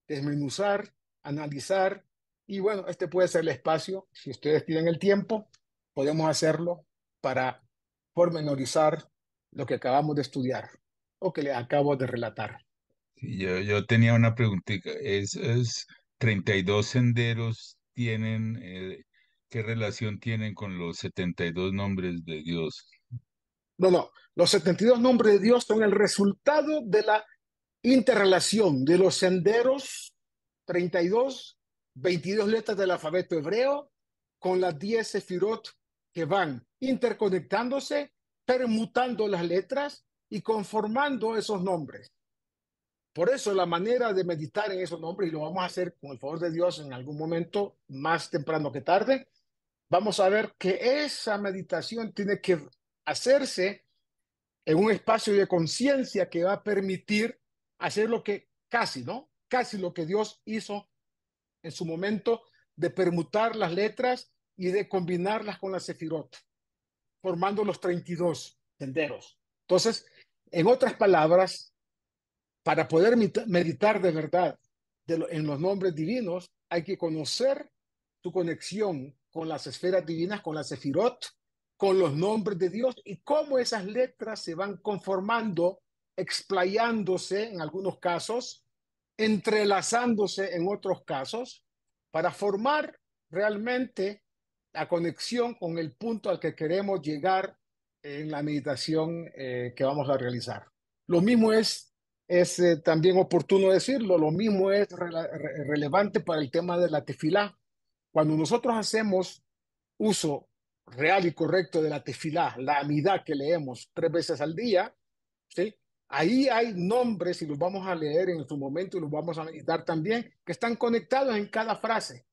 desmenuzar, analizar. Y bueno, este puede ser el espacio, si ustedes tienen el tiempo, podemos hacerlo para pormenorizar lo que acabamos de estudiar o que le acabo de relatar. yo, yo tenía una preguntita. ¿Esos 32 senderos tienen, eh, qué relación tienen con los 72 nombres de Dios? No, no. Los 72 nombres de Dios son el resultado de la interrelación de los senderos 32, 22 letras del alfabeto hebreo con las 10 sefirot que van interconectándose, permutando las letras y conformando esos nombres. Por eso la manera de meditar en esos nombres, y lo vamos a hacer con el favor de Dios en algún momento, más temprano que tarde, vamos a ver que esa meditación tiene que hacerse en un espacio de conciencia que va a permitir hacer lo que casi, ¿no? Casi lo que Dios hizo en su momento de permutar las letras y de combinarlas con la sefirot, formando los 32 senderos. Entonces, en otras palabras, para poder meditar de verdad en los nombres divinos, hay que conocer tu conexión con las esferas divinas, con la sefirot, con los nombres de Dios y cómo esas letras se van conformando, explayándose en algunos casos, entrelazándose en otros casos, para formar realmente la conexión con el punto al que queremos llegar en la meditación eh, que vamos a realizar. Lo mismo es, es eh, también oportuno decirlo, lo mismo es relevante para el tema de la tefilá. Cuando nosotros hacemos uso real y correcto de la tefilá, la amidad que leemos tres veces al día, ¿sí? Ahí hay nombres, y los vamos a leer en su momento y los vamos a meditar también, que están conectados en cada frase,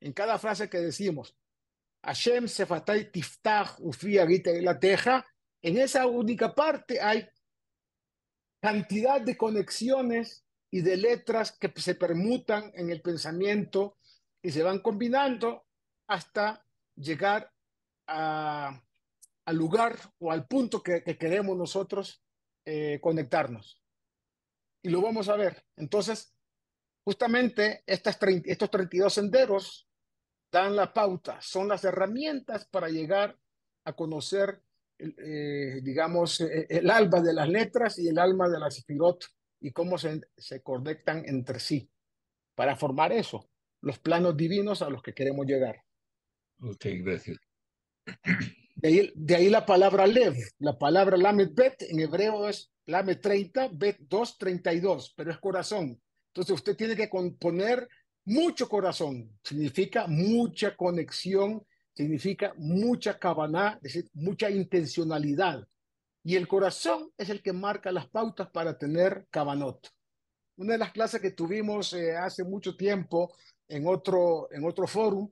en cada frase que decimos. Hashem Sefatay Tiftach Ufi Agita la Teja, en esa única parte hay cantidad de conexiones y de letras que se permutan en el pensamiento y se van combinando hasta llegar al lugar o al punto que, queremos nosotros eh, conectarnos. Y lo vamos a ver. Entonces, justamente estas estos 32 senderos dan la pauta, son las herramientas para llegar a conocer, eh, digamos, eh, el alma de las letras y el alma de las sefirot y cómo se, se conectan entre sí para formar eso, los planos divinos a los que queremos llegar. Ok, gracias. De ahí, la palabra lev, la palabra lamed bet en hebreo es lamed 30, bet 2, 32, pero es corazón. Entonces usted tiene que poner mucho corazón, significa mucha conexión, significa mucha cabana, es decir, mucha intencionalidad. Y el corazón es el que marca las pautas para tener cabanot. Una de las clases que tuvimos eh, hace mucho tiempo en otro, en otro foro,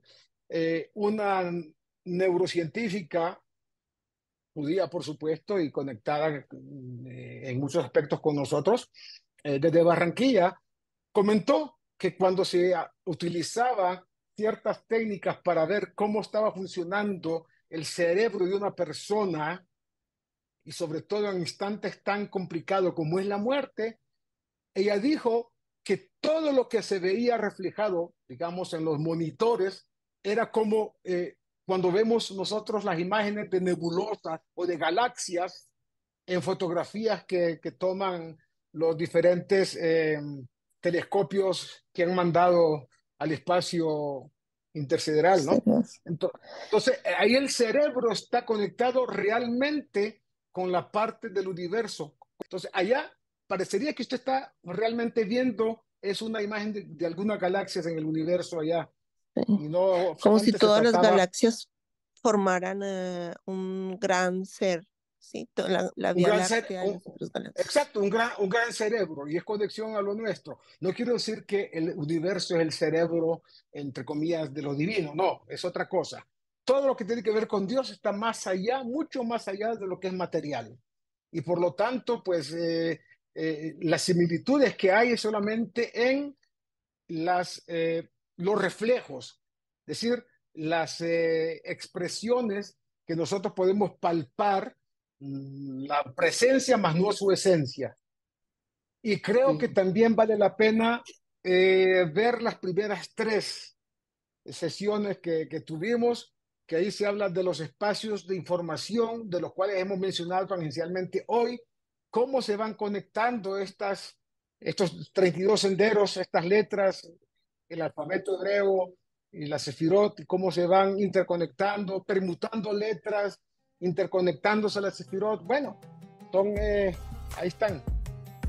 eh, una neurocientífica, judía por supuesto, y conectada eh, en muchos aspectos con nosotros, eh, desde Barranquilla, comentó que cuando se utilizaba ciertas técnicas para ver cómo estaba funcionando el cerebro de una persona, y sobre todo en instantes tan complicados como es la muerte, ella dijo que todo lo que se veía reflejado, digamos, en los monitores, era como eh, cuando vemos nosotros las imágenes de nebulosas o de galaxias en fotografías que, que toman los diferentes eh, telescopios que han mandado al espacio intersideral, ¿no? Entonces, ahí el cerebro está conectado realmente con la parte del universo. Entonces, allá parecería que usted está realmente viendo, es una imagen de, de algunas galaxias en el universo allá. Como si todas las galaxias formaran eh, un gran ser, ¿sí? La, la Vía Láctea Exacto, un gran, un gran cerebro y es conexión a lo nuestro. No quiero decir que el universo es el cerebro, entre comillas, de lo divino, no, es otra cosa. Todo lo que tiene que ver con Dios está más allá, mucho más allá de lo que es material. Y por lo tanto, pues eh, eh, las similitudes que hay es solamente en las los reflejos, es decir, las eh, expresiones que nosotros podemos palpar, la presencia más no su esencia. Y creo que también vale la pena eh, ver las primeras tres sesiones que, que tuvimos, que ahí se habla de los espacios de información, de los cuales hemos mencionado tangencialmente hoy, cómo se van conectando estas, estos 32 senderos, estas letras, el alfabeto hebreo y la sefirot, y cómo se van interconectando, permutando letras, interconectándose a la sefirot. Bueno, son, eh, ahí están,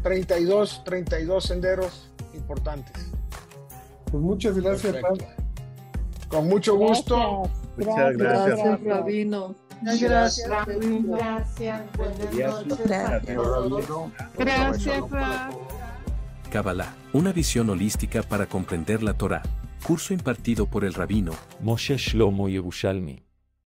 32, 32 senderos importantes. Pues muchas gracias, Con mucho gusto. Muchas gracias. Gracias, Rabino. Gracias, Gracias. Buenas noches. Gracias, Gracias, Kabbalah, una visión holística para comprender la Torá. Curso impartido por el rabino Moshe Shlomo Yerushalmi.